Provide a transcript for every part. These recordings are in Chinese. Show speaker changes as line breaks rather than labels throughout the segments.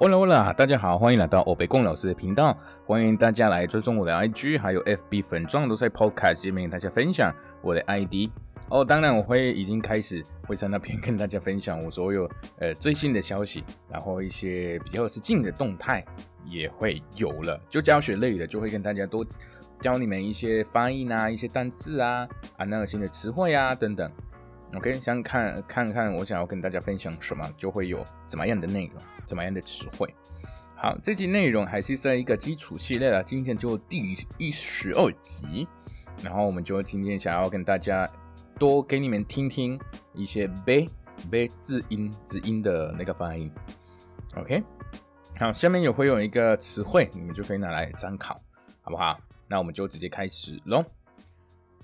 Hola Hola，大家好，欢迎来到欧北贡老师的频道，欢迎大家来追踪我的 IG，还有 FB 粉状都在 Podcast 界面跟大家分享我的 ID 哦。当然，我会已经开始会在那边跟大家分享我所有呃最新的消息，然后一些比较是近的动态也会有了。就教学类的，就会跟大家多教你们一些发音啊，一些单词啊，啊那个新的词汇啊等等。OK，想看看看我想要跟大家分享什么，就会有怎么样的内容，怎么样的词汇。好，这集内容还是在一个基础系列了，今天就第一十二集，然后我们就今天想要跟大家多给你们听听一些 b b 字音字音的那个发音。OK，好，下面有会有一个词汇，你们就可以拿来参考，好不好？那我们就直接开始喽。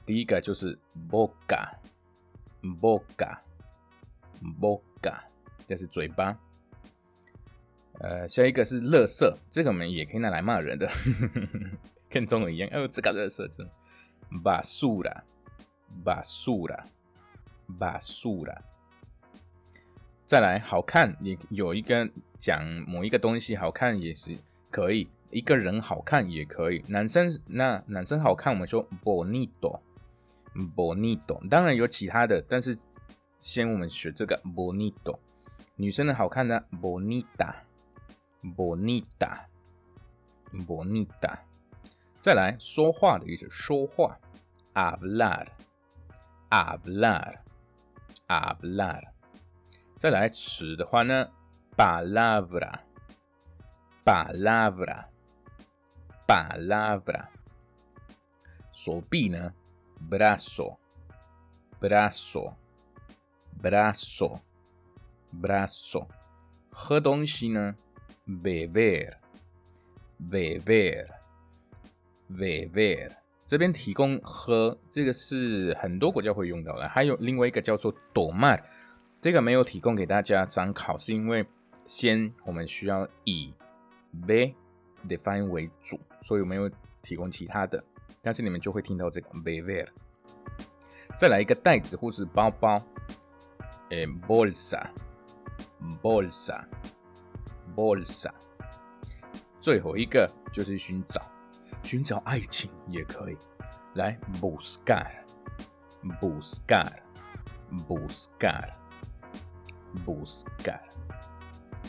第一个就是 boga。boca，boca，这是嘴巴。呃，下一个是乐色，这个我们也可以拿来骂人的，跟中文一样。哦，这个乐色真，basura，basura，basura。再来，好看，也有一个讲某一个东西好看也是可以，一个人好看也可以。男生那男生好看，我们说 bonito。bonito，当然有其他的，但是先我们学这个 bonito。女生的好看呢，bonita，bonita，bonita。再来说话的意思，说话，hablar，hablar，hablar。再来词的话呢，palabra，palabra，palabra。手臂呢？brazo, brazo, brazo, brazo。喝东西呢，beber, beber, beber。这边提供喝，这个是很多国家会用到的。还有另外一个叫做 tomar，这个没有提供给大家参考，是因为先我们需要以 be 的发音为主，所以没有提供其他的。但是你们就会听到这个 beber，再来一个袋子或是包包，诶，bolsa，bolsa，bolsa，最后一个就是寻找，寻找爱情也可以，来 buscar，buscar，buscar，buscar，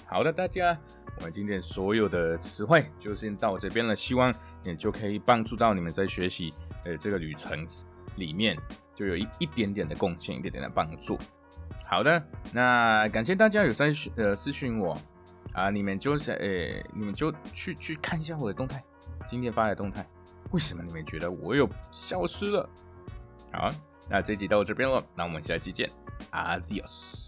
好的，大家。我们今天所有的词汇就先到这边了，希望也就可以帮助到你们在学习呃这个旅程里面，就有一一点点的贡献，一点点的帮助。好的，那感谢大家有在呃咨询我啊，你们就是呃你们就去去看一下我的动态，今天发的动态，为什么你们觉得我有消失了？好，那这集到这边了，那我们下期见，Adios。